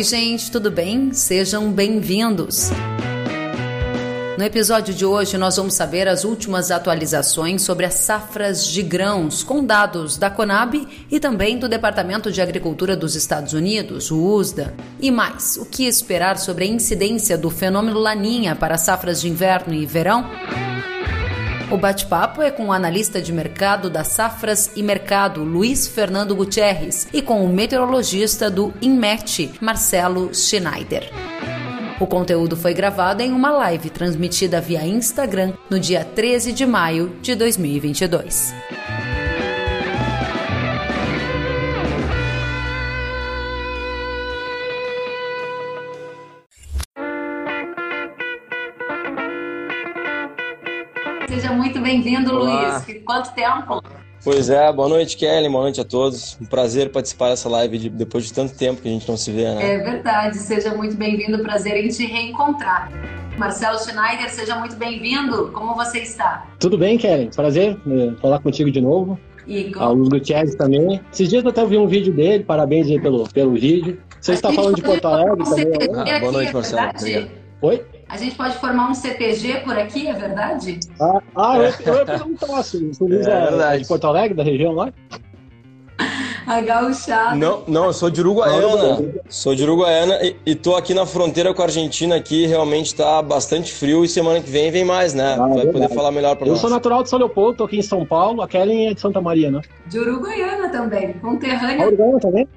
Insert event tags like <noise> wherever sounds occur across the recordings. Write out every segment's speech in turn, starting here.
Oi, gente, tudo bem? Sejam bem-vindos. No episódio de hoje, nós vamos saber as últimas atualizações sobre as safras de grãos, com dados da Conab e também do Departamento de Agricultura dos Estados Unidos, o USDA. E mais, o que esperar sobre a incidência do fenômeno Laninha para as safras de inverno e verão? O bate-papo é com o analista de mercado da Safras e Mercado, Luiz Fernando Gutierrez, e com o meteorologista do INMET, Marcelo Schneider. O conteúdo foi gravado em uma live transmitida via Instagram no dia 13 de maio de 2022. Bem-vindo, Luiz. Quanto tempo? Pois é, boa noite, Kelly, boa noite a todos. Um prazer participar dessa live de, depois de tanto tempo que a gente não se vê, né? É verdade, seja muito bem-vindo, prazer em te reencontrar. Marcelo Schneider, seja muito bem-vindo. Como você está? Tudo bem, Kelly. Prazer eh, falar contigo de novo. E com... Luiz Gutierrez também. Esses dias eu até vi um vídeo dele, parabéns aí pelo, pelo vídeo. Você está falando de Porto Alegre também? Né? Ah, boa noite, Marcelo. Oi? A gente pode formar um CTG por aqui, é verdade? Ah, ah eu, <laughs> eu ia perguntar assim, você é, é de Porto Alegre, da região lá? A gauchada. Não, não, eu sou de Uruguaiana. Sou de Uruguaiana e, e tô aqui na fronteira com a Argentina aqui, realmente tá bastante frio e semana que vem vem mais, né? Ah, Vai poder falar melhor pra eu nós. Eu sou natural de São Leopoldo, tô aqui em São Paulo, a Kellen é de Santa Maria, né? De Uruguaiana também, conterrânea. Uruguaiana também?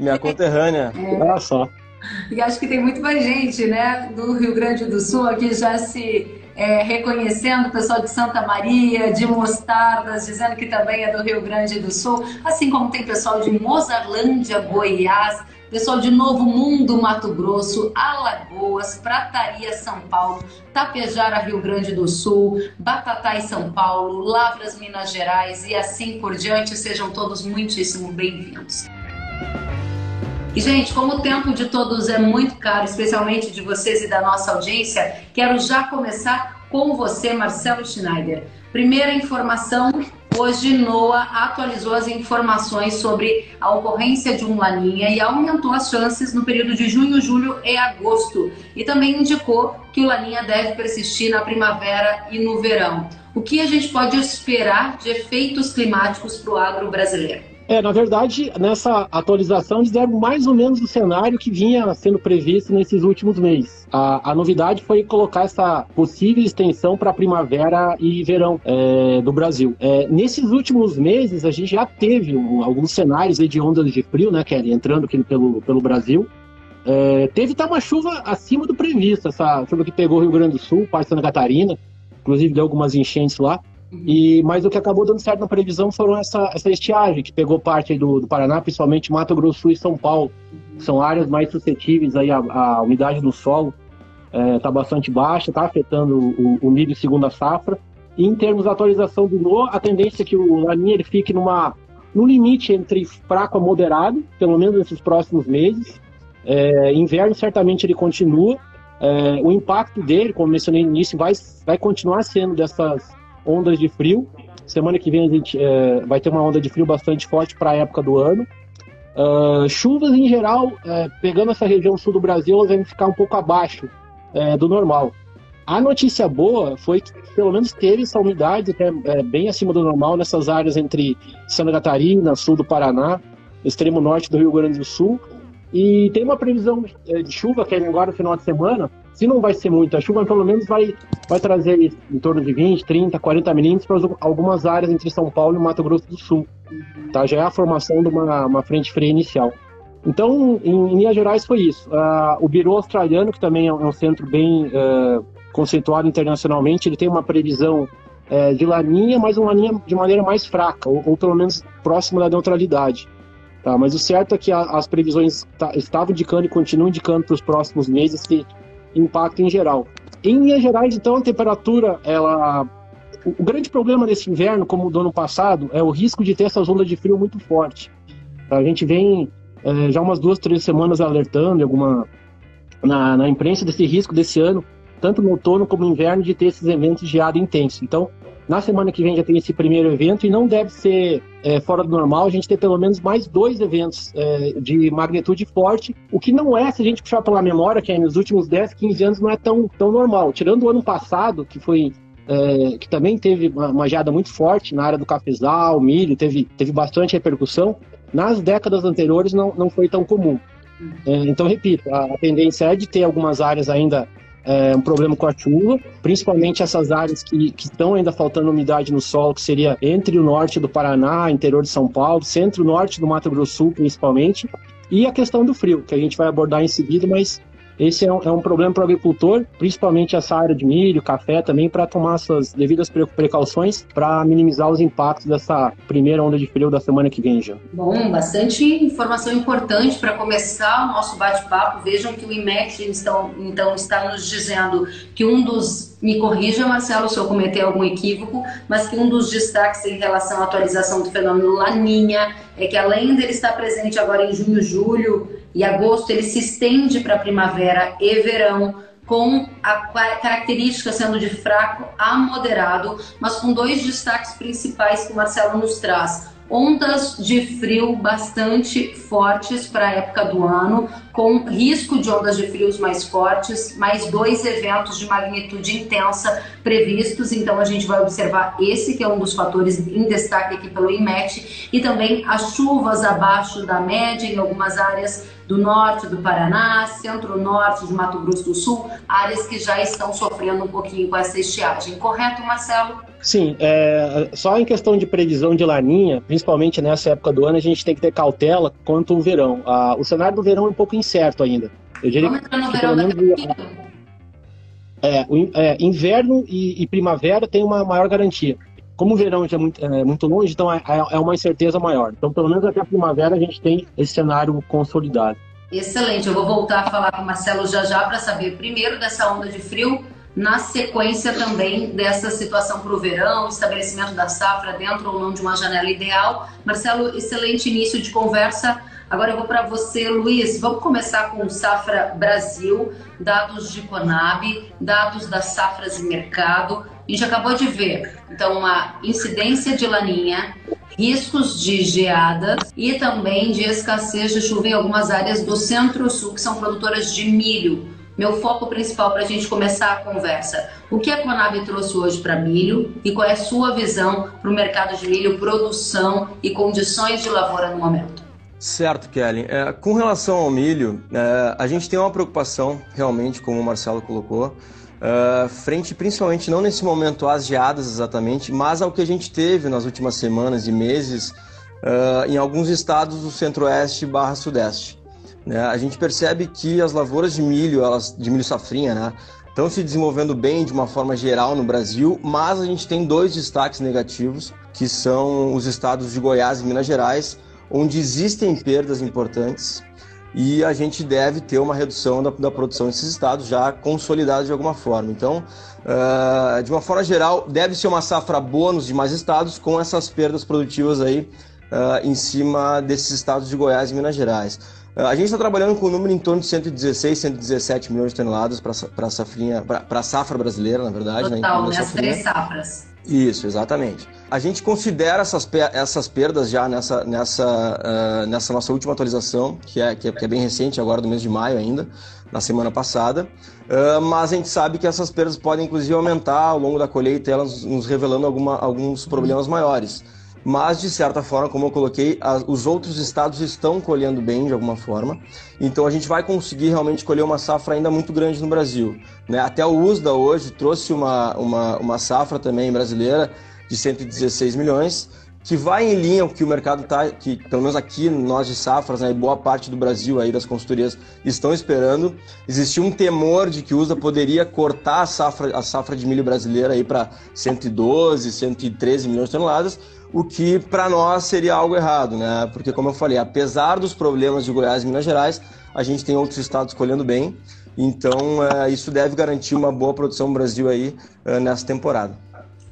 Minha conterrânea. É. Olha só. E acho que tem muito mais gente, né, do Rio Grande do Sul aqui já se é, reconhecendo, o pessoal de Santa Maria, de Mostardas, dizendo que também é do Rio Grande do Sul, assim como tem pessoal de Mozarlândia, Goiás, pessoal de Novo Mundo, Mato Grosso, Alagoas, Prataria, São Paulo, Tapejara, Rio Grande do Sul, Batatais, São Paulo, Lavras, Minas Gerais e assim por diante. Sejam todos muitíssimo bem-vindos. E, gente, como o tempo de todos é muito caro, especialmente de vocês e da nossa audiência, quero já começar com você, Marcelo Schneider. Primeira informação: hoje NOAA atualizou as informações sobre a ocorrência de um laninha e aumentou as chances no período de junho, julho e agosto. E também indicou que o laninha deve persistir na primavera e no verão. O que a gente pode esperar de efeitos climáticos para o agro brasileiro? É, na verdade, nessa atualização eles deram mais ou menos o cenário que vinha sendo previsto nesses últimos meses. A, a novidade foi colocar essa possível extensão para primavera e verão é, do Brasil. É, nesses últimos meses, a gente já teve um, alguns cenários de ondas de frio, né, Kelly, entrando aqui pelo, pelo Brasil. É, teve até uma chuva acima do previsto, essa chuva que pegou o Rio Grande do Sul, parte de Santa Catarina, inclusive deu algumas enchentes lá. E, mas o que acabou dando certo na previsão foram essa, essa estiagem, que pegou parte do, do Paraná, principalmente Mato Grosso Sul e São Paulo. São áreas mais suscetíveis aí à, à umidade do solo. Está é, bastante baixa, está afetando o, o milho segunda safra. E em termos de atualização do NO, a tendência é que o Laninha ele fique numa, no limite entre fraco a moderado, pelo menos nesses próximos meses. É, inverno certamente ele continua. É, o impacto dele, como mencionei no início, vai, vai continuar sendo dessas ondas de frio. Semana que vem a gente é, vai ter uma onda de frio bastante forte para a época do ano. Uh, chuvas em geral, é, pegando essa região sul do Brasil, elas vão ficar um pouco abaixo é, do normal. A notícia boa foi que pelo menos teve essa umidade que é, é, bem acima do normal nessas áreas entre Santa Catarina, sul do Paraná, extremo norte do Rio Grande do Sul. E tem uma previsão é, de chuva que é agora no final de semana, se não vai ser muito, a chuva pelo menos vai, vai trazer em torno de 20, 30, 40 milímetros para algumas áreas entre São Paulo e Mato Grosso do Sul. Tá? Já é a formação de uma, uma frente fria inicial. Então, em, em linhas gerais, foi isso. Uh, o Biro Australiano, que também é um centro bem uh, conceituado internacionalmente, ele tem uma previsão uh, de laninha, mas uma laninha de maneira mais fraca, ou, ou pelo menos próximo da neutralidade. Tá, mas o certo é que a, as previsões tá, estavam indicando e continuam indicando para os próximos meses que impacto em geral. Em linhas gerais, então, a temperatura, ela o, grande problema desse inverno, como o do ano passado, é o risco de ter essas ondas de frio muito forte. A gente vem é, já umas duas, três semanas alertando alguma na, na imprensa desse risco desse ano, tanto no outono como no inverno, de ter esses eventos de geada intenso. Então, Na semana que vem já tem esse primeiro evento e não deve ser é, fora do normal a gente ter pelo menos mais dois eventos é, de magnitude forte, o que não é, se a gente puxar pela memória, que aí nos últimos 10, 15 anos não é tão, tão normal. Tirando o ano passado, que foi é, que também teve uma, uma geada muito forte na área do cafezal, milho, teve, teve bastante repercussão. Nas décadas anteriores não, não foi tão comum. É, então, repito, a, a, tendência é de ter algumas áreas ainda é, um problema com a chuva, principalmente essas áreas que, que estão ainda faltando umidade no solo, que seria entre o norte do Paraná, interior de São Paulo, centro-norte do Mato Grosso Sul, principalmente, e a questão do frio, que a gente vai abordar em seguida, mas esse é um, é um problema para o agricultor, principalmente essa área de milho, café também, para tomar suas devidas precauções para minimizar os impactos dessa primeira onda de frio da semana que vem, já. Bom, bastante informação importante para começar o nosso bate-papo. Vejam que o IMEC então, então está nos dizendo que um dos me corrija, Marcelo, se eu cometer algum equívoco, mas que um dos destaques em relação à atualização do fenômeno Laninha é que além dele estar presente agora em junho, julho e agosto, ele se estende para primavera e verão, com a característica sendo de fraco a moderado, mas com dois destaques principais que o Marcelo nos traz. Ondas de frio bastante fortes para a época do ano, com risco de ondas de frios mais fortes, mais dois eventos de magnitude intensa previstos. Então a gente vai observar esse que é um dos fatores em destaque aqui pelo IMET e também as chuvas abaixo da média em algumas áreas do norte do Paraná, centro-norte de Mato Grosso do Sul, áreas que já estão sofrendo um pouquinho com essa estiagem. Correto, Marcelo? Sim, é, só em questão de previsão de laninha, principalmente nessa época do ano, a gente tem que ter cautela quanto ao verão. Ah, o cenário do verão é um pouco incerto ainda. Eu diria Vamos entrar no que, verão daqui é, o, é, inverno e, e, primavera tem uma maior garantia. Como o verão já é muito, é, muito longe, então é, é, é uma incerteza maior. Então, pelo menos até a primavera, a gente tem esse cenário consolidado. Excelente. Eu vou voltar a falar com o Marcelo já já para saber primeiro dessa onda de frio na sequência também dessa situação para o verão, estabelecimento da safra dentro ou não de uma janela ideal. Marcelo, excelente início de conversa. Agora eu vou para você, Luiz. Vamos começar com Safra Brasil, dados de Conab, dados das safras em mercado. A gente acabou de ver, então, uma incidência de laninha, riscos de geadas e também de escassez de chuva em algumas áreas do centro-sul que são produtoras de milho meu foco principal para a gente começar a conversa. O que a Conab trouxe hoje para milho e qual é a sua visão para o mercado de milho, produção e condições de lavoura no momento? Certo, Kelly. É, com relação ao milho, é, a gente tem uma preocupação, realmente, como o Marcelo colocou, é, frente principalmente, não nesse momento às geadas exatamente, mas ao que a gente teve nas últimas semanas e meses é, em alguns estados do centro-oeste barra sudeste. Né? A gente percebe que as lavouras de milho, elas, de milho safrinha, né, estão se desenvolvendo bem de uma forma geral no Brasil, mas a gente tem dois destaques negativos, que são os estados de Goiás e Minas Gerais, onde existem perdas importantes e a gente deve ter uma redução da, da produção desses estados já consolidada de alguma forma. Então, uh, de uma forma geral, deve ser uma safra boa nos demais estados com essas perdas produtivas aí uh, em cima desses estados de Goiás e Minas Gerais. Ah, a gente está trabalhando com um número em torno de 116, 117 milhões de toneladas para a safra brasileira, na verdade. Né, Total, né? As três safras. Isso, exatamente. A gente considera essas, essas perdas já nessa, nessa, uh, nessa nossa última atualização, que é, que é, que, é, bem recente, agora do mês de maio ainda, na semana passada. Uh, mas a gente sabe que essas perdas podem, inclusive, aumentar ao longo da colheita, elas nos revelando alguma, alguns problemas maiores mas de certa forma, como eu coloquei, os outros estados estão colhendo bem de alguma forma, então a gente vai conseguir realmente colher uma safra ainda muito grande no Brasil. Né? Até o USDA hoje trouxe uma, uma, uma safra também brasileira de 116 milhões, que vai em linha com o que o mercado está, que pelo menos aqui nós de safras, né, e boa parte do Brasil aí das consultorias estão esperando. Existia um temor de que o USDA poderia cortar a safra, a safra de milho brasileira aí para 112, 113 milhões de toneladas, o que para nós seria algo errado, né? Porque, como eu falei, apesar dos problemas de Goiás e Minas Gerais, a gente tem outros estados colhendo bem, então é, isso deve garantir uma boa produção no Brasil aí é, nessa temporada.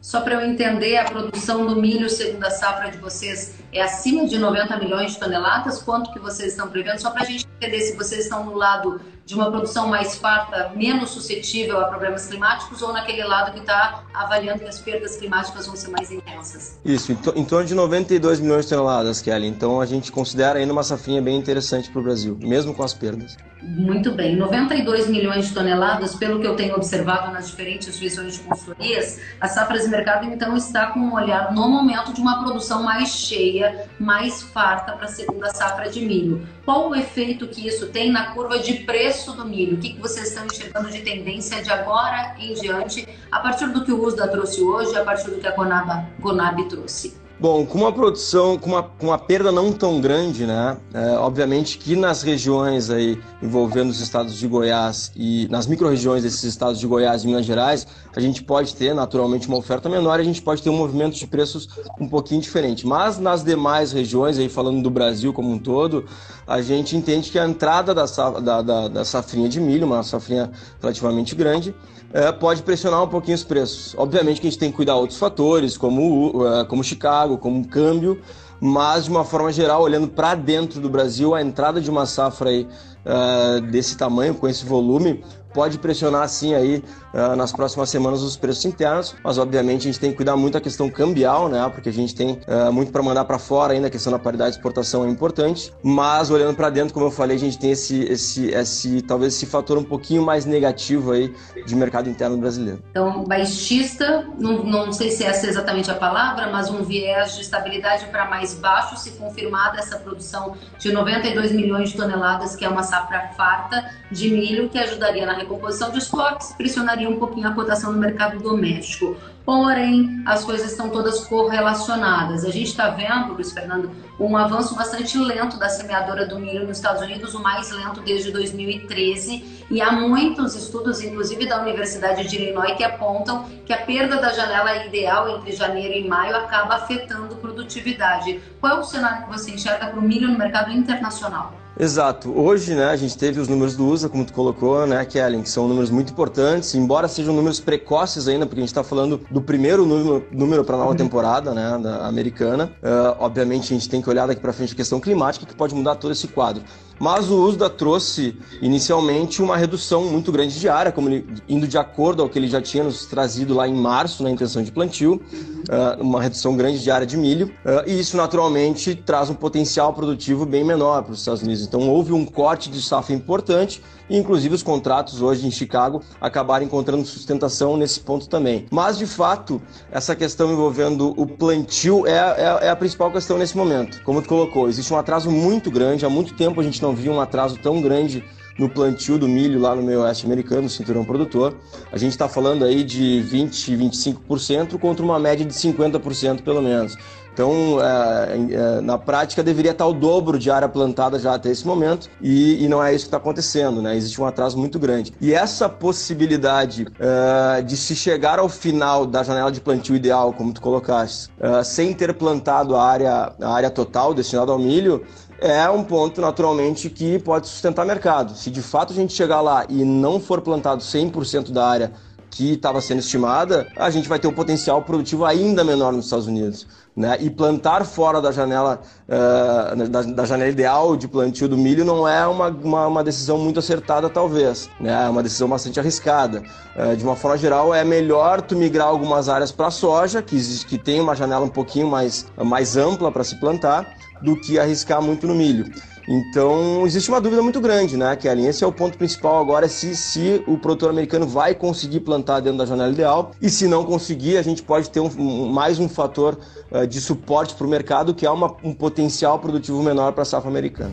Só para eu entender, a produção do milho, segundo a safra de vocês, é acima de 90 milhões de toneladas? Quanto que vocês estão prevendo? Só para a gente entender se vocês estão no lado de uma produção mais farta, menos suscetível a problemas climáticos, ou naquele lado que está avaliando que as perdas climáticas vão ser mais intensas? Isso, em, torno de 92 milhões de toneladas, Kelly. Então a gente considera ainda uma safrinha bem interessante para o Brasil, mesmo com as perdas. Muito bem, 92 milhões de toneladas, pelo que eu tenho observado nas diferentes visões de consultorias, a safra de mercado então está com um olhar no momento de uma produção mais cheia, mais farta para a segunda safra de milho. Qual o efeito que isso tem na curva de preço do milho? O que, que vocês estão enxergando de tendência de agora em diante, a partir do que o USDA trouxe hoje, a partir do que a Conab, Conab trouxe? Bom, com uma produção, com uma, com uma perda não tão grande, né? É, obviamente que nas regiões aí envolvendo os estados de Goiás e nas micro-regiões desses estados de Goiás e Minas Gerais, a gente pode ter naturalmente uma oferta menor e a gente pode ter um movimento de preços um pouquinho diferente. Mas nas demais regiões, aí falando do Brasil como um todo, a gente entende que a entrada da, da, da, da safrinha de milho, uma safrinha relativamente grande, é, pode pressionar um pouquinho os preços. Obviamente que a gente tem que cuidar outros fatores, como, uh, como Chicago, como câmbio, mas de uma forma geral, olhando para dentro do Brasil, a entrada de uma safra aí, uh, desse tamanho, com esse volume, pode pressionar sim aí uh, nas próximas semanas os preços internos, mas obviamente a gente tem que cuidar muito da questão cambial, né? Porque a gente tem uh, muito para mandar para fora ainda, a questão da paridade de exportação é importante, mas olhando para dentro, como eu falei, a gente tem esse, esse, esse talvez esse fator um pouquinho mais negativo aí de mercado interno brasileiro. Então, baixista, não, não sei se essa é exatamente a palavra, mas um viés de estabilidade para mais baixo, se confirmada essa produção de 92 milhões de toneladas, que é uma safra farta de milho, que ajudaria na recomposição de estoques, pressionaria um pouquinho a cotação no mercado doméstico. Porém, as coisas estão todas correlacionadas. A gente está vendo, Luiz Fernando, um avanço bastante lento da semeadora do milho nos Estados Unidos, o mais lento desde 2013. E há muitos estudos, inclusive da Universidade de Illinois, que apontam que a perda da janela ideal entre janeiro e maio acaba afetando produtividade. Qual é o cenário que você enxerga para o milho no mercado internacional? Exato. Hoje, né, a gente teve os números do USA, como tu colocou, né, Kellen, que são números muito importantes, embora sejam números precoces ainda, porque a gente está falando do primeiro número, número para a nova uhum. temporada, né, da americana. Uh, obviamente, a gente tem que olhar daqui para frente a questão climática, que pode mudar todo esse quadro. Mas o USDA trouxe inicialmente uma redução muito grande de área, como ele, indo de acordo ao que ele já tinha nos trazido lá em março na intenção de plantio, uh, uma redução grande de área de milho, uh, e isso naturalmente traz um potencial produtivo bem menor para os Estados Unidos. Então houve um corte de safra importante e inclusive os contratos hoje em Chicago acabaram encontrando sustentação nesse ponto também. Mas de fato, essa questão envolvendo o plantio é, é, é a principal questão nesse momento. Como tu colocou, existe um atraso muito grande, há muito tempo a gente não via um atraso tão grande no plantio do milho lá no meio oeste americano, no cinturão produtor. A gente está falando aí de 20, 25% contra uma média de 50% pelo menos. Então, é, é, na prática, deveria estar o dobro de área plantada já até esse momento, e, e não é isso que está acontecendo, né? Existe um atraso muito grande. E essa possibilidade é, de se chegar ao final da janela de plantio ideal, como tu colocaste, é, sem ter plantado a área, a área total destinada ao milho, é um ponto naturalmente que pode sustentar mercado. Se de fato a gente chegar lá e não for plantado 100% da área que estava sendo estimada, a gente vai ter um potencial produtivo ainda menor nos Estados Unidos. Né? E plantar fora da janela, uh, da, da, janela ideal de plantio do milho não é uma, uma, uma decisão muito acertada, talvez. Né? É uma decisão bastante arriscada. Uh, de uma forma geral, é melhor tu migrar algumas áreas para soja, que, que tem uma janela um pouquinho mais, mais ampla para se plantar, do que arriscar muito no milho. Então, existe uma dúvida muito grande, né, Kelly? Esse é o ponto principal agora, se, se o produtor americano vai conseguir plantar dentro da janela ideal, e se não conseguir, a gente pode ter um, mais um fator uh, de suporte para o mercado, que é uma, um potencial produtivo menor para a safra americana.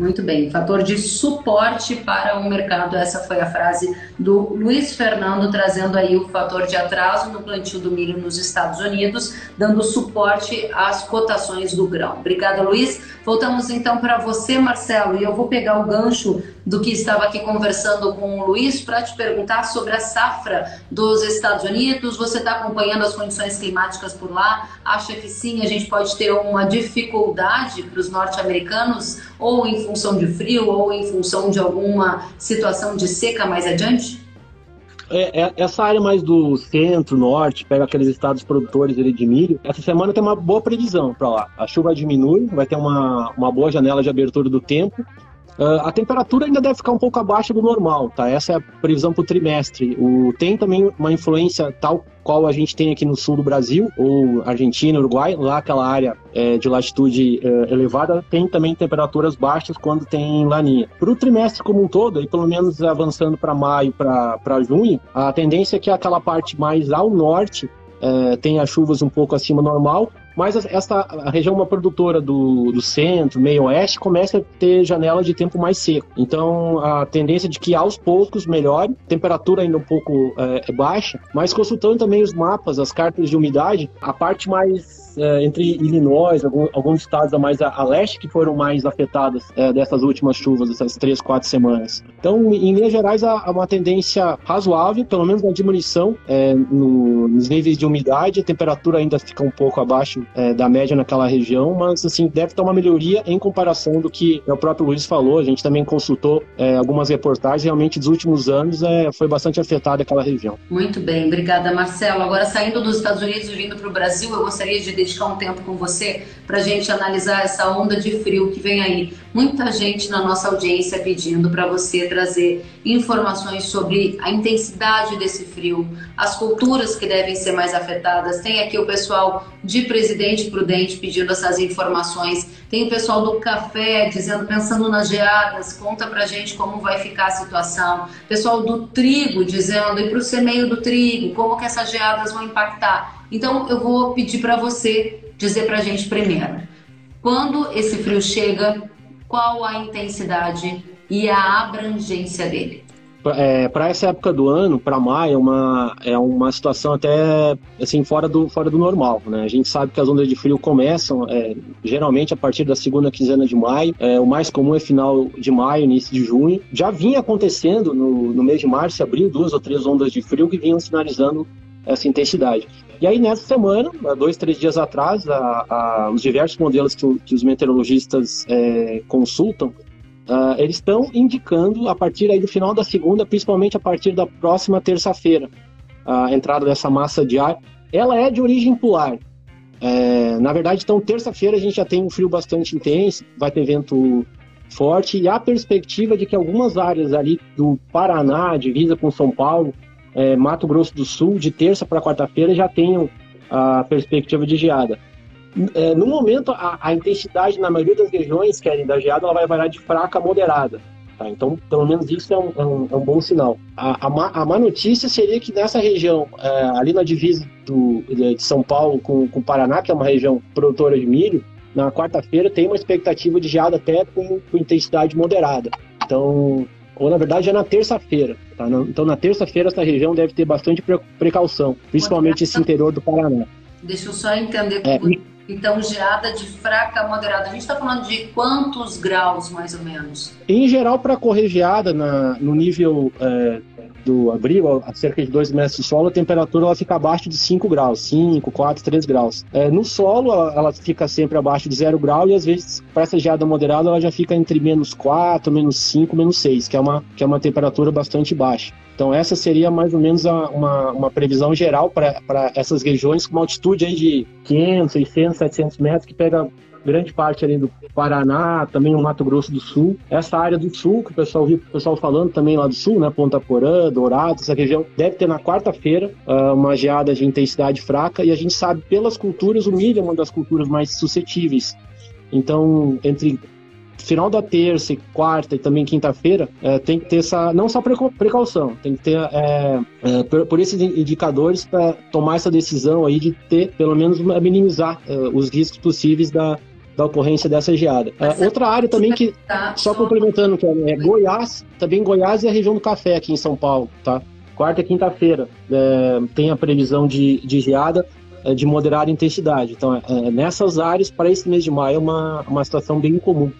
Muito bem, fator de suporte para o mercado. Essa foi a frase do Luiz Fernando, trazendo aí o fator de atraso no plantio do milho nos Estados Unidos, dando suporte às cotações do grão. Obrigada, Luiz. Voltamos então para você, Marcelo, e eu vou pegar o gancho do que estava aqui conversando com o Luiz para te perguntar sobre a safra dos Estados Unidos. Você está acompanhando as condições climáticas por lá? Acha que sim, a gente pode ter uma dificuldade para os norte-americanos, ou em função de frio, ou em função de alguma situação de seca mais adiante? É, é, essa área mais do centro, norte, pega aqueles estados produtores ali de milho, essa semana tem uma boa previsão para lá. A chuva diminui, vai ter uma, uma boa janela de abertura do tempo. Uh, a temperatura ainda deve ficar um pouco abaixo do normal, tá? Essa é a previsão para o trimestre. O, tem também uma influência tal qual a gente tem aqui no sul do Brasil, ou Argentina, Uruguai, lá aquela área é, de latitude é, elevada, tem também temperaturas baixas quando tem laninha. Para o trimestre como um todo, e pelo menos avançando para maio, para junho, a tendência é que aquela parte mais ao norte é, tenha chuvas um pouco acima normal, mas essa a região uma produtora do, do centro, meio oeste, começa a ter janela de tempo mais seco. Então a tendência de que aos poucos melhore, temperatura ainda um pouco é, é baixa, mas consultando também os mapas, as cartas de umidade, a parte mais é, entre Illinois, alguns, alguns estados a mais a, a, leste que foram mais afetadas é, dessas últimas chuvas, dessas três, quatro semanas. Então, em linhas gerais, há, há uma tendência razoável, pelo menos na diminuição é, no, nos níveis de umidade. A temperatura ainda fica um pouco abaixo é, da média naquela região, mas assim deve ter uma melhoria em comparação do que o próprio Luiz falou. A gente também consultou é, algumas reportagens. Realmente, dos últimos anos, é, foi bastante afetada aquela região. Muito bem, obrigada, Marcelo. Agora, saindo dos Estados Unidos vindo para o Brasil, eu gostaria de dedicar um tempo com você para a gente analisar essa onda de frio que vem aí. Muita gente na nossa audiência pedindo para você trazer informações sobre a intensidade desse frio, as culturas que devem ser mais afetadas. Tem aqui o pessoal de Presidente Prudente pedindo essas informações. Tem o pessoal do café dizendo, pensando nas geadas, conta pra gente como vai ficar a situação. Pessoal do trigo dizendo, e para o semeio do trigo, como que essas geadas vão impactar. Então eu vou pedir para você dizer para a gente primeiro, quando esse frio chega, qual a intensidade e a abrangência dele? É, para essa época do ano, para maio, é uma, é uma situação até assim fora do, fora do normal. Né? A gente sabe que as ondas de frio começam é, geralmente a partir da segunda quinzena de maio. É, o mais comum é final de maio, início de junho. Já vinha acontecendo no, no mês de março, abril, duas ou três ondas de frio que vinham sinalizando essa intensidade. E aí, nessa semana, dois, três dias atrás, a, a, os diversos modelos que, que os meteorologistas é, consultam, uh, eles estão indicando, a partir aí do final da segunda, principalmente a partir da próxima terça-feira, a entrada dessa massa de ar, ela é de origem polar. É, na verdade, então, terça-feira a gente já tem um frio bastante intenso, vai ter vento forte, e há perspectiva de que algumas áreas ali do Paraná, divisa com São Paulo, é, Mato Grosso do Sul, de terça para quarta-feira, já tenham a perspectiva de geada. É, no momento, a, a, intensidade na maioria das regiões que é da geada ela vai variar de fraca a moderada. Tá? Então, pelo menos isso é um, é um, é um bom sinal. A, a, má, a, má, notícia seria que nessa região, é, ali na divisa do, de São Paulo com, o Paraná, que é uma região produtora de milho, na quarta-feira tem uma expectativa de geada até com, com intensidade moderada. Então, ou na verdade é na terça-feira. Tá? Então na terça-feira essa região deve ter bastante precaução, principalmente esse interior do Paraná. Deixa eu só entender. É, então, geada de fraca a moderada. A gente está falando de quantos graus, mais ou menos? Em geral, para correr geada na, no nível é, do abrigo, a cerca de 2 metros de solo, a temperatura ela fica abaixo de 5 graus, 5, 4, 3 graus. É, no solo, ela, ela, fica sempre abaixo de 0 grau e às vezes, para essa geada moderada, ela já fica entre menos 4, menos 5, menos 6, que é uma, que é uma temperatura bastante baixa. Então, essa seria mais ou menos a, uma, uma previsão geral para essas regiões com uma altitude aí de 500, 600, 700 metros, que pega grande parte ali do Paraná, também no Mato Grosso do Sul. Essa área do sul, que o pessoal viu o pessoal falando também lá do sul, né? Ponta Porã, Dourado, essa região, deve ter na quarta-feira uh, uma geada de intensidade fraca e a gente sabe pelas culturas, o milho é uma das culturas mais suscetíveis. Então, entre final da terça e quarta e também quinta-feira, é, tem que ter essa, não só precaução, tem que ter, é, é, por, por, esses indicadores, para tomar essa decisão aí de ter, pelo menos, minimizar os riscos possíveis da, da ocorrência dessa geada. É, outra área também que, só complementando, que é, é, Goiás, também Goiás e a região do café aqui em São Paulo, tá? Quarta e quinta-feira é, tem a previsão de, de geada é, de moderada intensidade. Então, é, nessas áreas, para esse mês de maio, é uma, uma situação bem comum.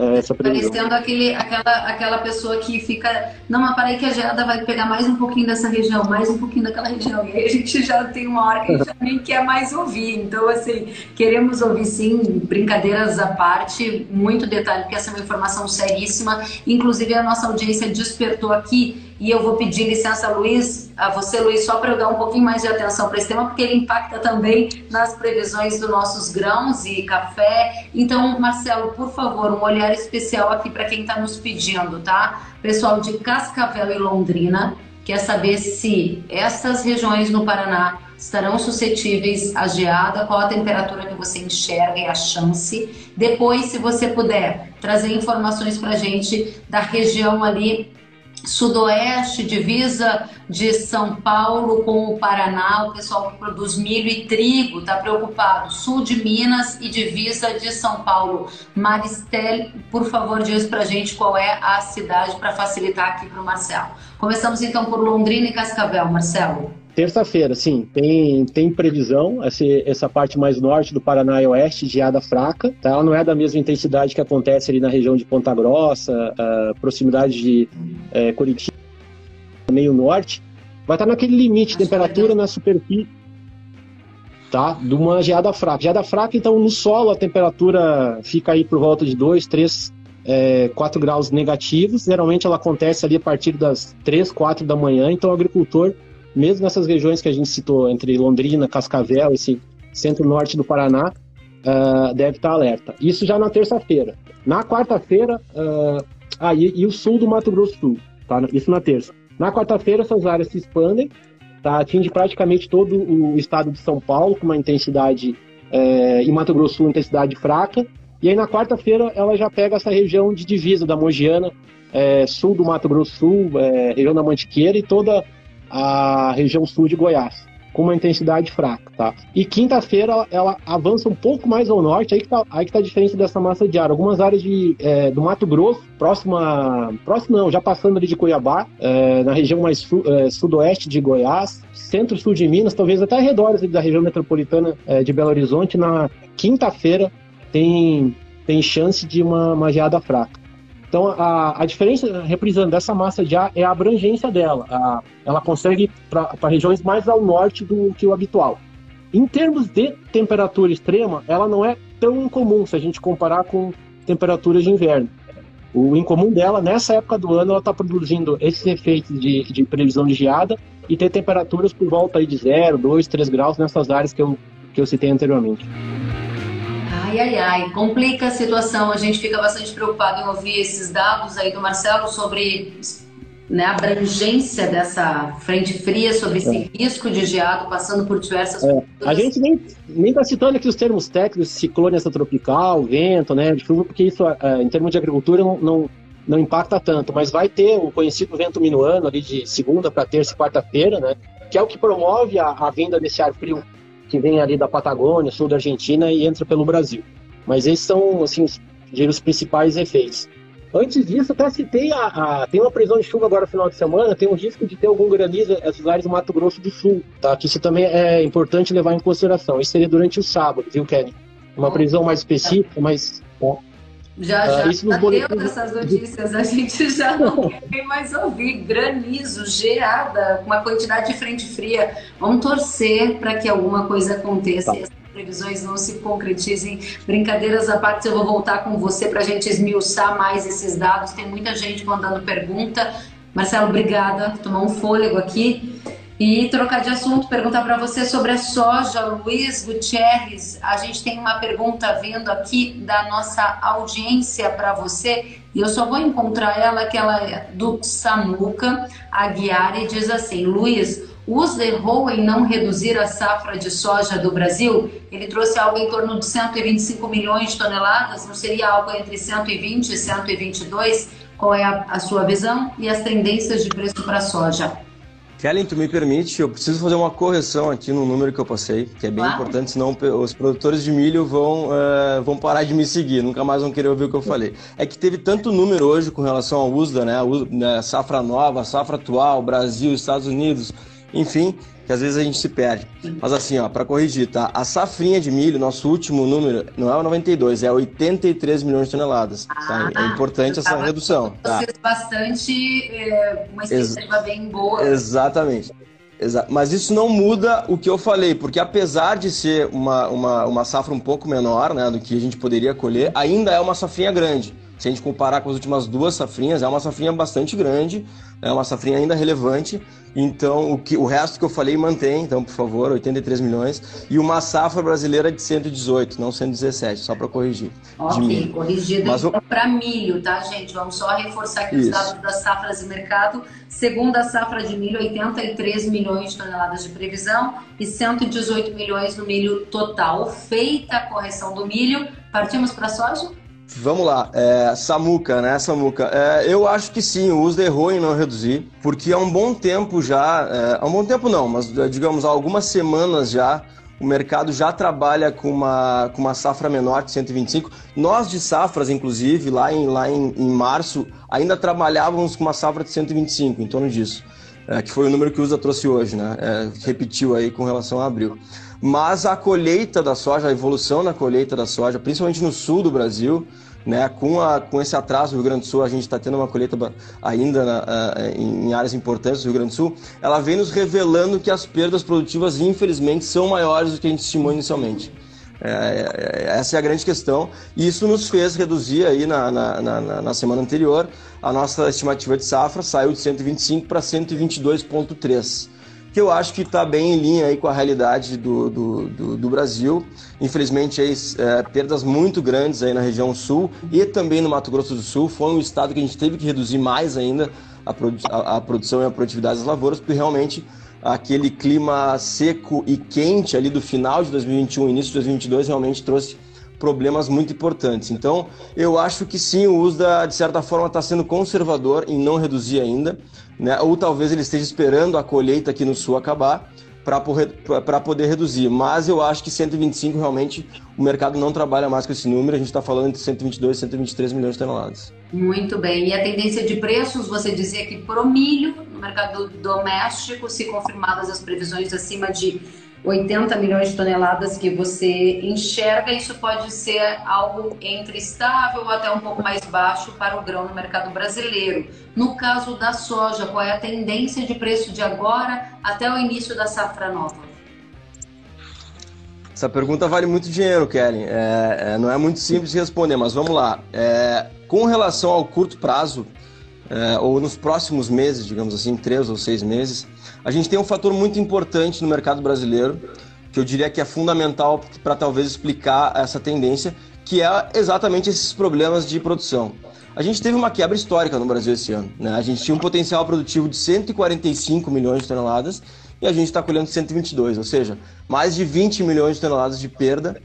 É, essa Parecendo aquele, aquela, aquela pessoa que fica. Não, mas para que a geada vai pegar mais um pouquinho dessa região, mais um pouquinho daquela região. E aí a gente já tem uma hora que a gente já nem quer mais ouvir. Então, assim, queremos ouvir sim, brincadeiras à parte, muito detalhe, porque essa é uma informação seríssima. Inclusive, a nossa audiência despertou aqui E eu vou pedir licença, Luiz, a você, Luiz, só para eu dar um pouquinho mais de atenção para esse tema, porque ele impacta também nas previsões dos nossos grãos e café. Então, Marcelo, por favor, um olhar especial aqui para quem está nos pedindo, tá? Pessoal de Cascavel e Londrina, quer saber se essas regiões no Paraná estarão suscetíveis à geada, qual a temperatura que você enxerga e a chance. Depois, se você puder, trazer informações para a gente da região ali sudoeste, divisa de São Paulo com o Paraná, o pessoal que produz milho e trigo está preocupado. Sul de Minas e divisa de São Paulo. Maristel, por favor, diz para a gente qual é a cidade para facilitar aqui para o Marcelo. Começamos então por Londrina e Cascavel, Marcelo. Terça-feira, sim, tem, tem previsão, essa, essa parte mais norte do Paraná e oeste, geada fraca, tá? Ela não é da mesma intensidade que acontece ali na região de Ponta Grossa, proximidade de é, Curitiba, meio norte, vai estar naquele limite de temperatura na superfície, tá? De uma geada fraca. Geada fraca, então, no solo a temperatura fica aí por volta de 2, 3, é, 4 graus negativos, geralmente ela acontece ali a partir das 3, 4 da manhã, então o agricultor mesmo nessas regiões que a gente citou, entre Londrina, Cascavel, esse centro-norte do Paraná, uh, deve estar alerta. Isso já na terça-feira. Na quarta-feira, uh, ah, e, e, o sul do Mato Grosso Sul, tá? Isso na terça. Na quarta-feira, essas áreas se expandem, tá? atinge praticamente todo o estado de São Paulo, com uma intensidade, é, em Mato Grosso Sul, intensidade fraca. E aí, na quarta-feira, ela já pega essa região de divisa da Mogiana, é, sul do Mato Grosso Sul, é, região da Mantiqueira e toda a região sul de Goiás, com uma intensidade fraca, tá? E quinta-feira ela avança um pouco mais ao norte, aí que tá, aí que tá a diferença dessa massa de ar. Algumas áreas de, é, do Mato Grosso, próxima, próximo não, já passando ali de Cuiabá, é, na região mais su, é, sudoeste de Goiás, centro-sul de Minas, talvez até arredores da região metropolitana é, de Belo Horizonte, na quinta-feira tem, tem chance de uma, uma geada fraca. Então, a, a diferença, reprisando, dessa massa de ar é a abrangência dela. A, ela consegue para regiões mais ao norte do que o habitual. Em termos de temperatura extrema, ela não é tão incomum se a gente comparar com temperaturas de inverno. O incomum dela, nessa época do ano, ela está produzindo esses efeitos de, de, previsão de geada e ter temperaturas por volta de 0, 2, 3 graus nessas áreas que eu, que eu citei anteriormente. Ai, ai, ai, complica a situação. A gente fica bastante preocupado em ouvir esses dados aí do Marcelo sobre né, a abrangência dessa frente fria, sobre esse é. risco de geado passando por diversas. É. A gente nem está citando aqui os termos técnicos, ciclone tropical, vento, né, de chuva, porque isso, é, em termos de agricultura, não, não, não, impacta tanto, mas vai ter o conhecido vento minuano ali de segunda para terça e quarta-feira, né, que é o que promove a, a vinda desse ar frio que vem ali da Patagônia, sul da Argentina e entra pelo Brasil. Mas esses são, assim, os, principais efeitos. Antes disso, até citei a, a, tem uma previsão de chuva agora no final de semana, tem um risco de ter algum granizo nessas áreas do Mato Grosso do Sul, tá? Que isso também é importante levar em consideração. Isso seria durante o sábado, viu, Kenny? Uma previsão mais específica, mas já, já, uh, isso já deu dessas notícias, a gente já <laughs> não quer mais ouvir. Granizo, geada, uma quantidade de frente fria. Vamos torcer para que alguma coisa aconteça tá. e essas previsões não se concretizem. Brincadeiras à parte, eu vou voltar com você para a gente esmiuçar mais esses dados. Tem muita gente mandando pergunta. Marcelo, obrigada. Tomar um fôlego aqui. E trocar de assunto, perguntar para você sobre a soja, Luiz Gutierrez. A gente tem uma pergunta vindo aqui da nossa audiência para você, e eu só vou encontrar ela, que ela é do Samuca Aguiar, e diz assim: Luiz, o USDA errou em não reduzir a safra de soja do Brasil? Ele trouxe algo em torno de 125 milhões de toneladas, não seria algo entre 120 e 122? Qual é a, a sua visão e as tendências de preço para a soja? Kellen, tu me permite, eu preciso fazer uma correção aqui no número que eu passei, que é bem claro. importante, senão os produtores de milho vão, uh, vão parar de me seguir, nunca mais vão querer ouvir o que eu falei. É que teve tanto número hoje com relação ao USDA, né, a né, safra nova, safra atual, Brasil, Estados Unidos, enfim, que às vezes a gente se perde. Mas assim, ó, para corrigir, tá? A safrinha de milho, nosso último número, não é o 92, é 83 milhões de toneladas. Tá? Ah, é importante essa redução. Tá? Bastante, é, uma expectativa Ex bem boa. Exatamente. Mas isso não muda o que eu falei, porque apesar de ser uma, uma, uma safra um pouco menor né, do que a gente poderia colher, ainda é uma safrinha grande. Se a gente comparar com as últimas duas safrinhas, é uma safrinha bastante grande, é uma safrinha ainda relevante. Então, o, que, o resto que eu falei mantém, então, por favor, 83 milhões. E uma safra brasileira de 118, não 117, só para corrigir. Ok, corrigido Mas, então para milho, tá, gente? Vamos só reforçar aqui Isso. os dados das safras de mercado. Segunda safra de milho, 83 milhões de toneladas de previsão e 118 milhões no milho total. Feita a correção do milho, partimos para a soja? Vamos lá, é, Samuca, né, Samuca? É, eu acho que sim, o USDA errou em não reduzir, porque há um bom tempo já, é, há um bom tempo não, mas digamos há algumas semanas já, o mercado já trabalha com uma, com uma safra menor de 125. Nós de safras, inclusive, lá em, lá em, em março, ainda trabalhávamos com uma safra de 125, em torno disso. É, que foi o número que o USA trouxe hoje, né? É, repetiu aí com relação a abril. Mas a colheita da soja, a evolução na colheita da soja, principalmente no sul do Brasil, né, com, a, com esse atraso do Rio Grande do Sul, a gente está tendo uma colheita ainda na, em áreas importantes do Rio Grande do Sul, ela vem nos revelando que as perdas produtivas, infelizmente, são maiores do que a gente estimou inicialmente. É, é, essa é a grande questão. E isso nos fez reduzir aí na, na, na, na semana anterior a nossa estimativa de safra, saiu de 125 para 122,3 que eu acho que está bem em linha aí com a realidade do, do, do, do Brasil. Infelizmente, aí, é, perdas muito grandes aí na região sul e também no Mato Grosso do Sul. Foi um estado que a gente teve que reduzir mais ainda a, produ a, a produção e a produtividade das lavouras, porque realmente aquele clima seco e quente ali do final de 2021, início de 2022, realmente trouxe problemas muito importantes. Então, eu acho que sim, o USDA, de certa forma, está sendo conservador em não reduzir ainda né? ou talvez ele esteja esperando a colheita aqui no sul acabar para poder reduzir. Mas eu acho que 125 realmente o mercado não trabalha mais com esse número, a gente está falando de 122, 123 milhões de toneladas. Muito bem. E a tendência de preços, você dizia que para o milho, no mercado doméstico, se confirmadas as previsões acima de 80 milhões de toneladas que você enxerga, isso pode ser algo entre estável ou até um pouco mais baixo para o grão no mercado brasileiro. No caso da soja, qual é a tendência de preço de agora até o início da safra nova? Essa pergunta vale muito dinheiro, Kellen. É, é, não é muito simples de responder, mas vamos lá. É, com relação ao curto prazo, é, ou nos próximos meses, digamos assim, três ou seis meses, a gente tem um fator muito importante no mercado brasileiro, que eu diria que é fundamental para talvez explicar essa tendência, que é exatamente esses problemas de produção. A gente teve uma quebra histórica no Brasil esse ano. Né? A gente tinha um potencial produtivo de 145 milhões de toneladas e a gente está colhendo 122, ou seja, mais de 20 milhões de toneladas de perda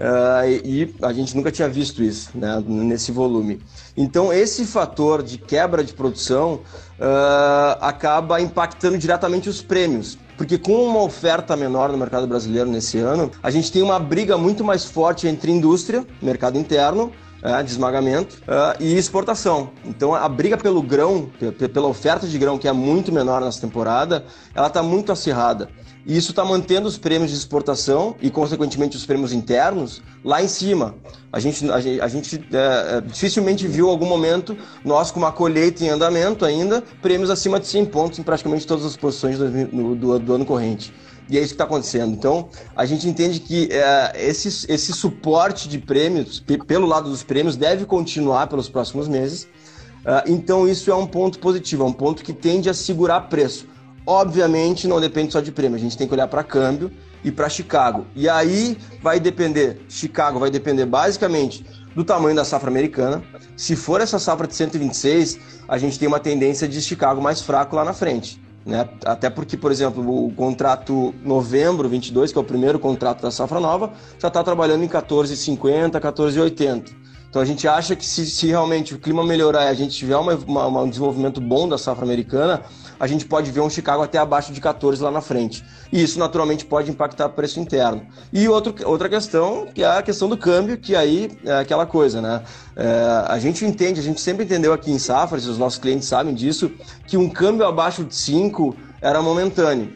Uh, e, a gente nunca tinha visto isso né, nesse volume. Então, esse fator de quebra de produção uh, acaba impactando diretamente os prêmios. Porque com uma oferta menor no mercado brasileiro nesse ano, a gente tem uma briga muito mais forte entre indústria, mercado interno, uh, de esmagamento, e exportação. Então a briga pelo grão, pela oferta de grão, que é muito menor nessa temporada, ela está muito acirrada. E isso está mantendo os prêmios de exportação e, consequentemente, os prêmios internos lá em cima. A gente, a gente, a gente é, é dificilmente viu algum momento, nós com uma colheita em andamento ainda, prêmios acima de 100 pontos em praticamente todas as posições do, do, do ano corrente. E é isso que está acontecendo. Então, a gente entende que é, esse, esse suporte de prêmios, pelo lado dos prêmios, deve continuar pelos próximos meses. Uh, então, isso é um ponto positivo, é um ponto que tende a segurar preço. Obviamente não depende só de prêmio, a gente tem que olhar para câmbio e para Chicago. E aí vai depender, Chicago vai depender basicamente do tamanho da safra americana. Se for essa safra de 126, a gente tem uma tendência de Chicago mais fraco lá na frente. Né? Até porque, por exemplo, o contrato novembro 22, que é o primeiro contrato da safra nova, já está trabalhando em 14,50, 14,80. Então a gente acha que se, se, realmente o clima melhorar e a gente tiver uma, uma, um desenvolvimento bom da safra americana, a gente pode ver um Chicago até abaixo de 14 lá na frente. E isso naturalmente pode impactar o preço interno. E outro, outra questão, que é a questão do câmbio, que aí é aquela coisa, né? É, a gente entende, a gente sempre entendeu aqui em safras, os nossos clientes sabem disso, que um câmbio abaixo de 5 era momentâneo.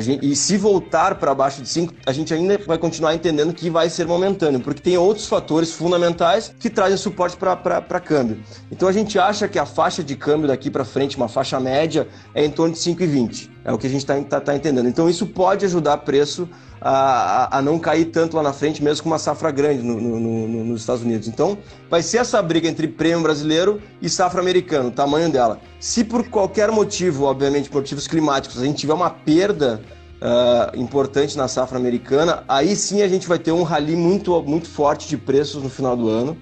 Gente, e se voltar para baixo de 5, a gente ainda vai continuar entendendo que vai ser momentâneo, porque tem outros fatores fundamentais que trazem suporte para câmbio. Então a gente acha que a faixa de câmbio daqui para frente, uma faixa média, é em torno de 5,20. É o que a gente está tá, tá entendendo. Então isso pode ajudar preço a, a, não cair tanto lá na frente, mesmo com uma safra grande no, no, no, nos Estados Unidos. Então vai ser essa briga entre prêmio brasileiro e safra americano, o tamanho dela. Se por qualquer motivo, obviamente por motivos climáticos, a gente tiver uma perda uh, importante na safra americana, aí sim a gente vai ter um rally muito, muito forte de preços no final do ano.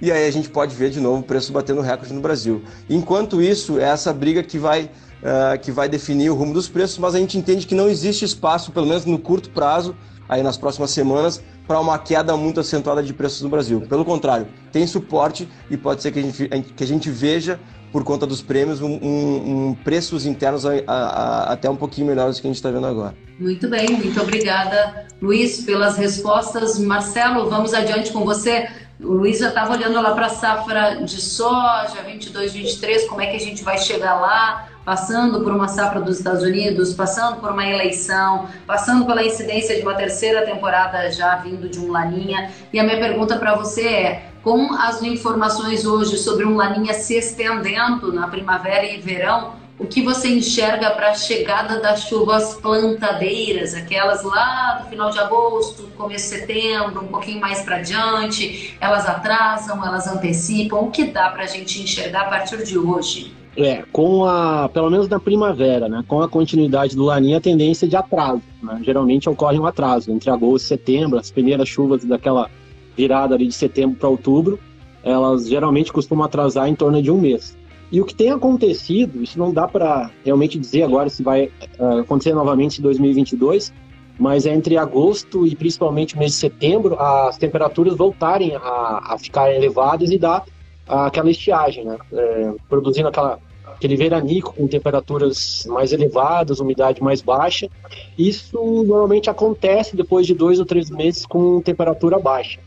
E aí a gente pode ver de novo o preço batendo recorde no Brasil. Enquanto isso, é essa briga que vai uh, que vai definir o rumo dos preços, mas a gente entende que não existe espaço, pelo menos no curto prazo, aí nas próximas semanas, para uma queda muito acentuada de preços no Brasil. Pelo contrário, tem suporte e pode ser que a gente, que a gente veja, por conta dos prêmios, um, um, um preços internos a, a, a, até um pouquinho melhores do que a gente está vendo agora. Muito bem, muito obrigada, Luiz, pelas respostas. Marcelo, vamos adiante com você. O Luiz já estava olhando lá para a safra de soja, 22, 23, como é que a gente vai chegar lá? Passando por uma safra dos Estados Unidos, passando por uma eleição, passando pela incidência de uma terceira temporada já vindo de um Laninha. E a minha pergunta para você é: com as informações hoje sobre um Laninha se estendendo na primavera e verão, o que você enxerga para a chegada das chuvas plantadeiras, aquelas lá do final de agosto, começo de setembro, um pouquinho mais para diante, elas atrasam, elas antecipam, o que dá para a gente enxergar a partir de hoje? É, com a, pelo menos na primavera, né, com a continuidade do laninha, a tendência é de atraso. Né? Geralmente ocorre um atraso entre agosto e setembro, as primeiras chuvas daquela virada ali de setembro para outubro, elas geralmente costumam atrasar em torno de um mês. E o que tem acontecido, isso não dá para realmente dizer agora se vai uh, acontecer novamente em 2022, mas é entre agosto e principalmente o mês de setembro, as temperaturas voltarem a, a ficar elevadas e dá aquela estiagem, né? É, produzindo aquela, aquele veranico com temperaturas mais elevadas, umidade mais baixa. Isso normalmente acontece depois de dois ou três meses com temperatura baixa.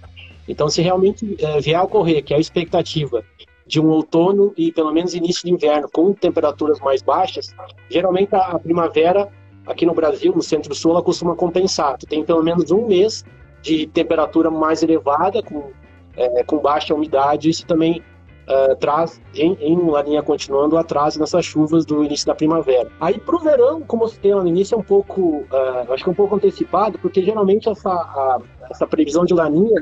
Então, se realmente é, vier a ocorrer, que é a expectativa de um outono e pelo menos início de inverno com temperaturas mais baixas, geralmente a, primavera aqui no Brasil, no centro-sul, ela costuma compensar. Tu tem pelo menos um mês de temperatura mais elevada, com, é, com baixa umidade, isso também uh, traz, em, em uma linha continuando, atraso nessas chuvas do início da primavera. Aí para o verão, como você tem no início, é um pouco, uh, acho que é um pouco antecipado, porque geralmente essa, a, essa previsão de laninha,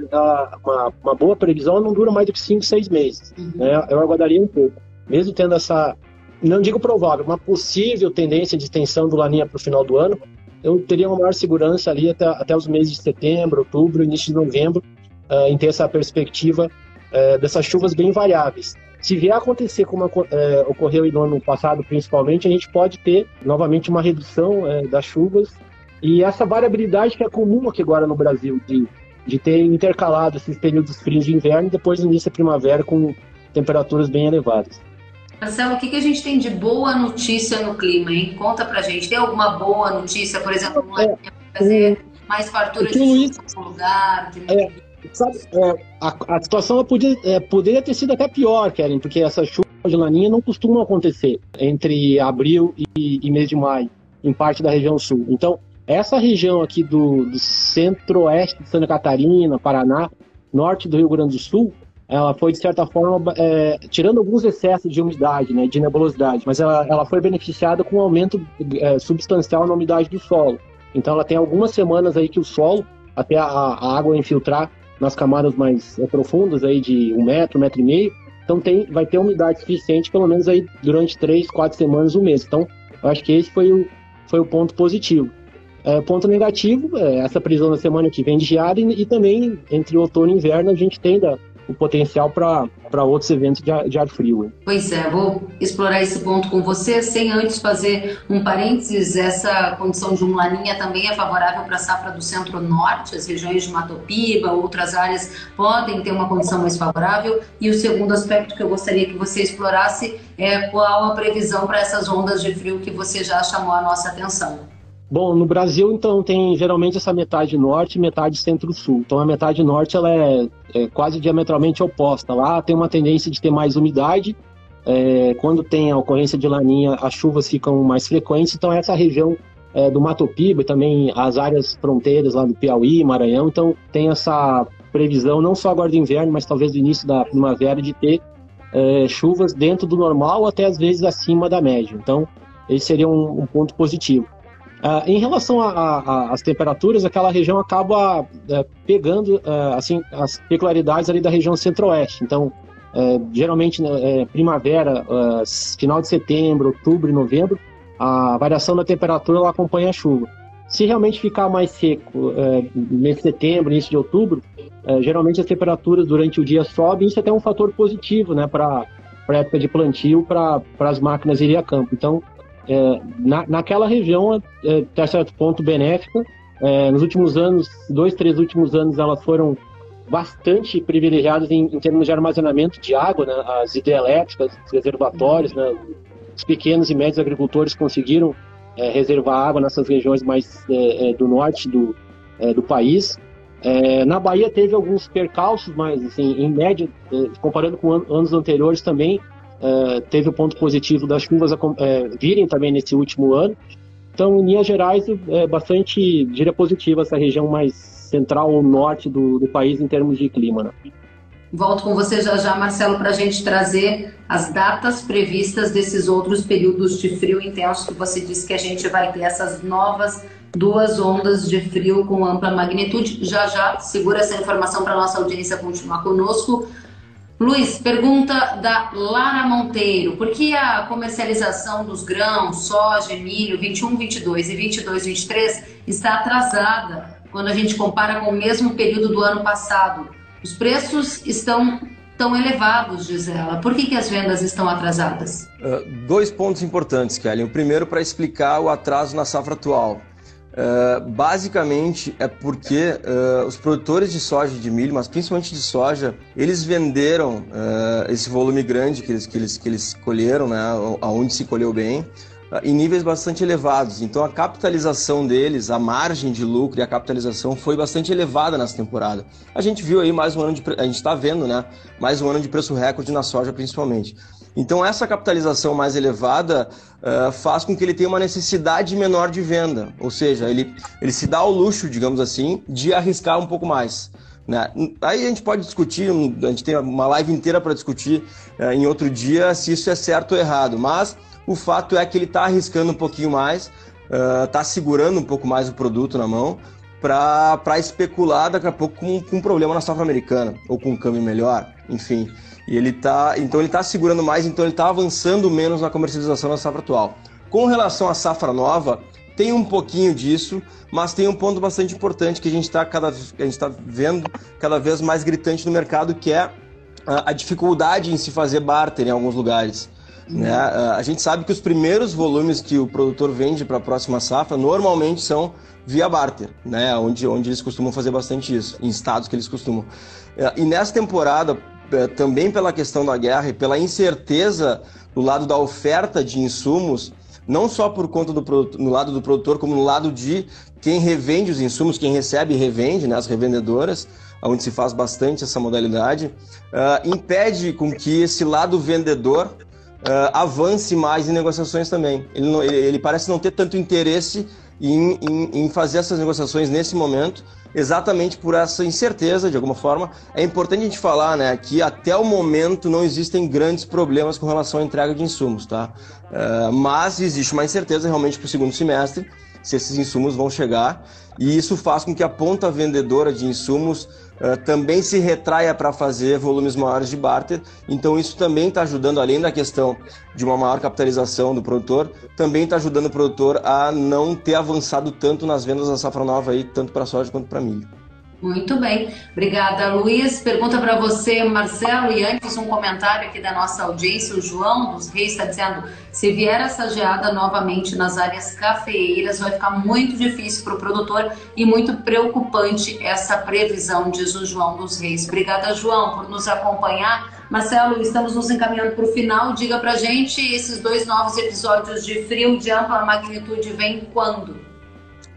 uma, uma, boa previsão, não dura mais do que 5, 6 meses. Uhum. Né? Eu aguardaria um pouco. Mesmo tendo essa, não digo provável, uma possível tendência de extensão do laninha para o final do ano, eu teria uma maior segurança ali até, até os meses de setembro, outubro, início de novembro, uh, em ter essa perspectiva é, dessas chuvas bem variáveis. Se vier a acontecer como é, ocorreu no ano passado, principalmente, a gente pode ter novamente uma redução é, das chuvas e essa variabilidade que é comum aqui agora no Brasil, de, de ter intercalado esses períodos frios de inverno e depois início da primavera com temperaturas bem elevadas. Marcelo, o que, que a gente tem de boa notícia no clima, hein? Conta pra gente. Tem alguma boa notícia, por exemplo, é, fazer mais fartura de algum lugar? De... É, Sabe, é, a, a, situação podia, é, poderia ter sido até pior, Karen, porque essas chuvas de laninha não costumam acontecer entre abril e, e mês de maio, em parte da região sul. Então, essa região aqui do, do centro-oeste de Santa Catarina, Paraná, norte do Rio Grande do Sul, ela foi, de certa forma, é, tirando alguns excessos de umidade, né, de nebulosidade, mas ela, ela foi beneficiada com um aumento é, substancial na umidade do solo. Então, ela tem algumas semanas aí que o solo, até a, a água infiltrar, nas camadas mais é, profundas, aí de um metro, um metro e meio. Então tem, vai ter umidade suficiente, pelo menos aí durante três, quatro semanas, um mês. Então, eu acho que esse foi o, foi o ponto positivo. É, ponto negativo, é, essa prisão da semana que vem de geada e, e, também entre outono e inverno a gente tem da, o potencial para outros eventos de ar, de ar frio. Pois é, vou explorar esse ponto com você, sem antes fazer um parênteses, essa condição de um laninha também é favorável para a safra do centro-norte, as regiões de Matopiba, outras áreas podem ter uma condição mais favorável, e o segundo aspecto que eu gostaria que você explorasse é qual a previsão para essas ondas de frio que você já chamou a nossa atenção. Bom, no Brasil, então, tem geralmente essa metade norte e metade centro-sul. Então, a metade norte ela é, é, quase diametralmente oposta. Lá tem uma tendência de ter mais umidade. É, quando tem a ocorrência de laninha, as chuvas ficam mais frequentes. Então, essa região é, do Mato Piba e também as áreas fronteiras lá do Piauí, Maranhão. Então, tem essa previsão, não só agora do inverno, mas talvez do início da primavera, de ter é, chuvas dentro do normal, até às vezes acima da média. Então, esse seria um, um ponto positivo. Uh, em relação às temperaturas, aquela região acaba uh, pegando uh, assim as peculiaridades ali da região centro-oeste. Então, é, geralmente, né, primavera, final de setembro, outubro e novembro, a variação da temperatura acompanha a chuva. Se realmente ficar mais seco é, mês de setembro, início de outubro, geralmente as temperaturas durante o dia sobem. Isso é até um fator positivo né, para a época de plantio, para as máquinas irem a campo. Então, é, na, naquela região, é, até certo ponto, benéfica. É, nos últimos anos, dois, três últimos anos, elas foram bastante privilegiadas em, em termos de armazenamento de água, né? as hidrelétricas, os reservatórios, né? os pequenos e médios agricultores conseguiram é, reservar água nessas regiões mais é, é, do norte do, do país. na Bahia teve alguns percalços, mas assim, em média, comparando com an anos anteriores também, Uh, teve o ponto positivo das chuvas uh, virem também nesse último ano. Então, em linhas gerais, é bastante, diria, positiva essa região mais central ou norte do, do país em termos de clima. Né? Volto com você já já, Marcelo, para a gente trazer as datas previstas desses outros períodos de frio intenso que você disse que a gente vai ter essas novas duas ondas de frio com ampla magnitude. Já já, segura essa informação para nossa audiência continuar conosco. Luiz, pergunta da Lara Monteiro. Por que a comercialização dos grãos, soja milho 21, 22 e 22, 23 está atrasada quando a gente compara com o mesmo período do ano passado? Os preços estão tão elevados, diz ela. Por que, que as vendas estão atrasadas? Uh, dois pontos importantes, Kelly. O primeiro para explicar o atraso na safra atual. Uh, basicamente é porque uh, os produtores de soja e de milho, mas principalmente de soja, eles venderam uh, esse volume grande que eles, que eles, que eles colheram, né, aonde se colheu bem, em níveis bastante elevados. Então a capitalização deles, a margem de lucro e a capitalização foi bastante elevada nessa temporada. A gente viu aí mais um ano de a gente está vendo, né, mais um ano de preço recorde na soja principalmente. Então, essa capitalização mais elevada uh, faz com que ele tenha uma necessidade menor de venda, ou seja, ele, ele se dá o luxo, digamos assim, de arriscar um pouco mais. Né? Aí a gente pode discutir, a gente tem uma live inteira para discutir uh, em outro dia se isso é certo ou errado, mas o fato é que ele está arriscando um pouquinho mais, está uh, segurando um pouco mais o produto na mão para especular daqui a pouco com, com um problema na safra americana ou com um câmbio melhor, enfim. E ele tá, então ele está segurando mais, então ele está avançando menos na comercialização da safra atual. Com relação à safra nova, tem um pouquinho disso, mas tem um ponto bastante importante que a gente está cada a gente está vendo cada vez mais gritante no mercado, que é a, a dificuldade em se fazer barter em alguns lugares. Uhum. Né? A gente sabe que os primeiros volumes que o produtor vende para a próxima safra normalmente são via barter, né? onde, onde eles costumam fazer bastante isso, em estados que eles costumam. É, e nessa temporada, também pela questão da guerra e pela incerteza do lado da oferta de insumos, não só por conta do no lado do produtor, como no lado de quem revende os insumos, quem recebe e revende, né, as revendedoras, onde se faz bastante essa modalidade, uh, impede com que esse lado vendedor uh, avance mais em negociações também. Ele, não, ele, ele, parece não ter tanto interesse em, em, em fazer essas negociações nesse momento, exatamente por essa incerteza, de alguma forma. É importante a gente falar né, que até o momento não existem grandes problemas com relação à entrega de insumos, tá? Uh, mas existe uma incerteza realmente para o segundo semestre se esses insumos vão chegar e isso faz com que a ponta vendedora de insumos uh, também se retraia para fazer volumes maiores de barter. Então isso também está ajudando, além da questão de uma maior capitalização do produtor, também está ajudando o produtor a não ter avançado tanto nas vendas da safra nova aí, tanto para soja quanto para milho. Muito bem, obrigada Luiz. Pergunta para você, Marcelo, e antes um comentário aqui da nossa audiência, o João dos Reis está dizendo: se vier essa geada novamente nas áreas cafeeiras, vai ficar muito difícil para o produtor e muito preocupante essa previsão, diz o João dos Reis. Obrigada, João, por nos acompanhar. Marcelo, estamos nos encaminhando para o final. Diga para gente, esses dois novos episódios de frio de ampla magnitude vêm quando?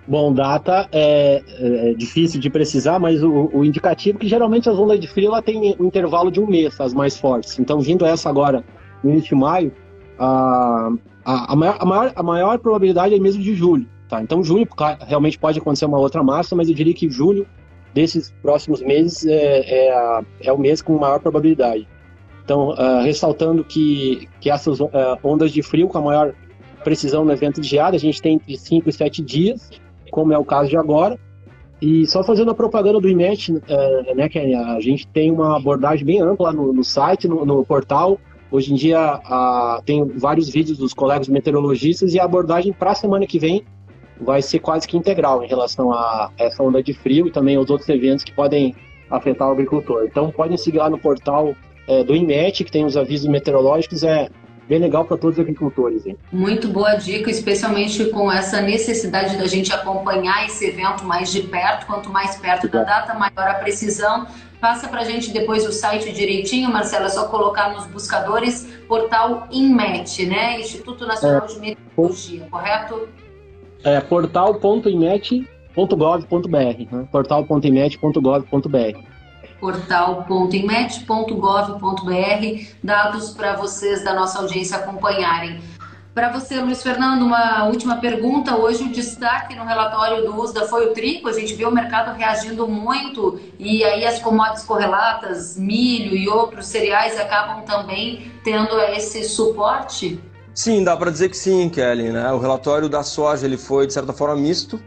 Bom, data é, é, difícil de precisar, mas o, o, indicativo é que geralmente as ondas de frio ela tem um intervalo de um mês, as mais fortes. Então, vindo essa agora, no início de maio, a, a, a, maior, a, maior, a maior probabilidade é mesmo de julho. Tá? Então, junho realmente pode acontecer uma outra massa, mas eu diria que julho desses próximos meses é, é, a, é o mês com maior probabilidade. Então, uh, ressaltando que, que essas uh, ondas de frio com a maior precisão no evento de geada, a gente tem entre 5 e 7 dias, como é o caso de agora. E só fazendo a propaganda do IMET, é, né, que a gente tem uma abordagem bem ampla no, no site, no, no, portal. Hoje em dia a, tem vários vídeos dos colegas meteorologistas e a abordagem para a semana que vem vai ser quase que integral em relação a essa onda de frio e também aos outros eventos que podem afetar o agricultor. Então podem seguir lá no portal é, do IMET, que tem os avisos meteorológicos, é bem legal para todos os agricultores. Hein? Muito boa dica, especialmente com essa necessidade da gente acompanhar esse evento mais de perto. Quanto mais perto da data, maior a precisão. Passa para a gente depois o site direitinho, Marcela, é só colocar nos buscadores portal INMET, né? Instituto Nacional é, de Meteorologia, correto? É portal.imet.gov.br, né? portal.imet.gov.br portal.imet.gov.br, dados para vocês da nossa audiência acompanharem. Para você, Luiz Fernando, uma última pergunta. Hoje o destaque no relatório do USDA foi o trigo. A gente viu o mercado reagindo muito e aí as commodities correlatas, milho e outros cereais acabam também tendo esse suporte? Sim, dá para dizer que sim, Kelly. Né? O relatório da soja ele foi de certa forma misto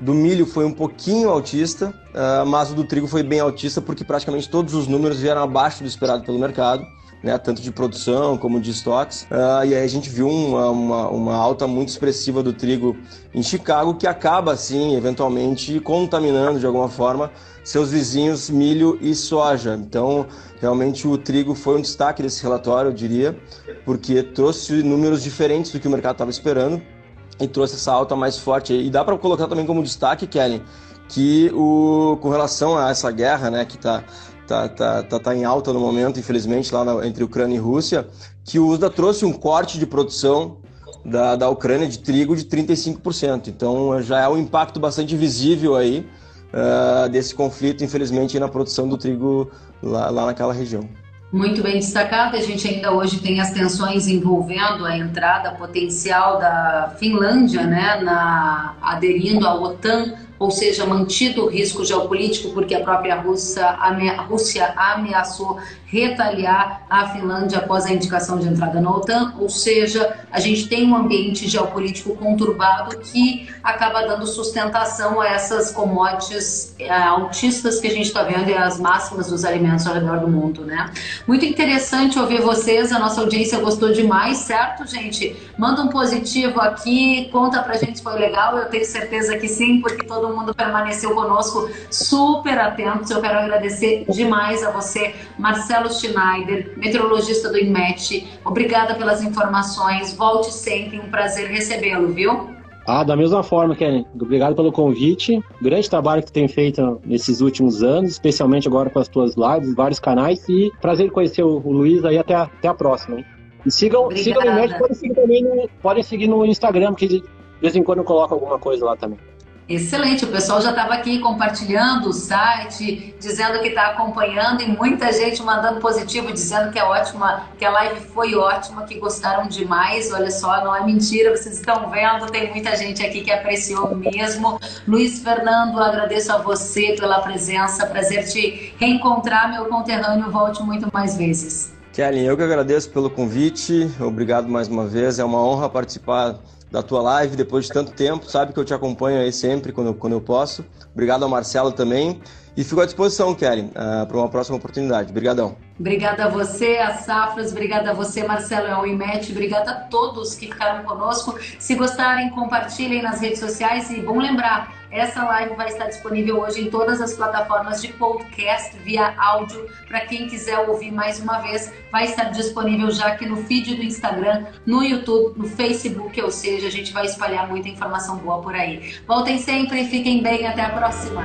do milho foi um pouquinho altista, uh, mas o do trigo foi bem altista porque praticamente todos os números vieram abaixo do esperado pelo mercado. Né, tanto de produção como de estoques. Uh, e aí a gente viu uma, uma, uma, alta muito expressiva do trigo em Chicago, que acaba, assim, eventualmente contaminando de alguma forma seus vizinhos milho e soja. Então, realmente o trigo foi um destaque desse relatório, eu diria, porque trouxe números diferentes do que o mercado estava esperando e trouxe essa alta mais forte. E dá para colocar também como destaque, Kelly, que o, com relação a essa guerra, né, que está tá, tá, tá, tá em alta no momento, infelizmente, lá na, entre Ucrânia e Rússia, que o USDA trouxe um corte de produção da, da Ucrânia de trigo de 35%. Então já é um impacto bastante visível aí uh, desse conflito, infelizmente, na produção do trigo lá, lá naquela região. Muito bem destacado. A gente ainda hoje tem as tensões envolvendo a entrada potencial da Finlândia, né, na, aderindo à OTAN ou seja, mantido o risco geopolítico, porque a própria Rússia, a Rússia ameaçou retaliar a Finlândia após a indicação de entrada na OTAN, ou seja, a gente tem um ambiente geopolítico conturbado que acaba dando sustentação a essas commodities é, altistas que a gente está vendo e as máximas dos alimentos ao redor do mundo, né? Muito interessante ouvir vocês, a nossa audiência gostou demais, certo, gente? Manda um positivo aqui, conta pra gente se foi legal, eu tenho certeza que sim, porque todo mundo permaneceu conosco super atentos. Eu quero agradecer demais a você, Marcelo Schneider, meteorologista do INMET. Obrigada pelas informações. Volte sempre, um prazer recebê-lo, viu? Ah, da mesma forma, Kenny. Obrigado pelo convite. Grande trabalho que tu tem feito nesses últimos anos, especialmente agora com as tuas lives, vários canais. E prazer conhecer o Luiz aí até, até a próxima. Hein? E sigam, sigam o INMET, podem seguir também no, podem seguir no Instagram, porque de vez em quando eu coloco alguma coisa lá também. Excelente, o pessoal já estava aqui compartilhando o site, dizendo que está acompanhando e muita gente mandando positivo, dizendo que é ótima, que a live foi ótima, que gostaram demais. Olha só, não é mentira, vocês estão vendo, tem muita gente aqui que apreciou mesmo. Luiz Fernando, agradeço a você pela presença, prazer te reencontrar, meu conterrâneo, volte muito mais vezes. Kelly, eu que agradeço pelo convite, obrigado mais uma vez, é uma honra participar da tua live depois de tanto tempo. Sabe que eu te acompanho aí sempre quando, quando eu posso. Obrigado ao Marcelo também. E fico à disposição, Kelly, uh, para uma próxima oportunidade. Obrigadão. Obrigada a você, a Safras, obrigada a você, Marcelo e ao IMET, obrigada a todos que ficaram conosco. Se gostarem, compartilhem nas redes sociais e bom lembrar, essa live vai estar disponível hoje em todas as plataformas de podcast via áudio. Para quem quiser ouvir mais uma vez, vai estar disponível já aqui no feed do Instagram, no YouTube, no Facebook, ou seja, a gente vai espalhar muita informação boa por aí. Voltem sempre, fiquem bem, até a próxima.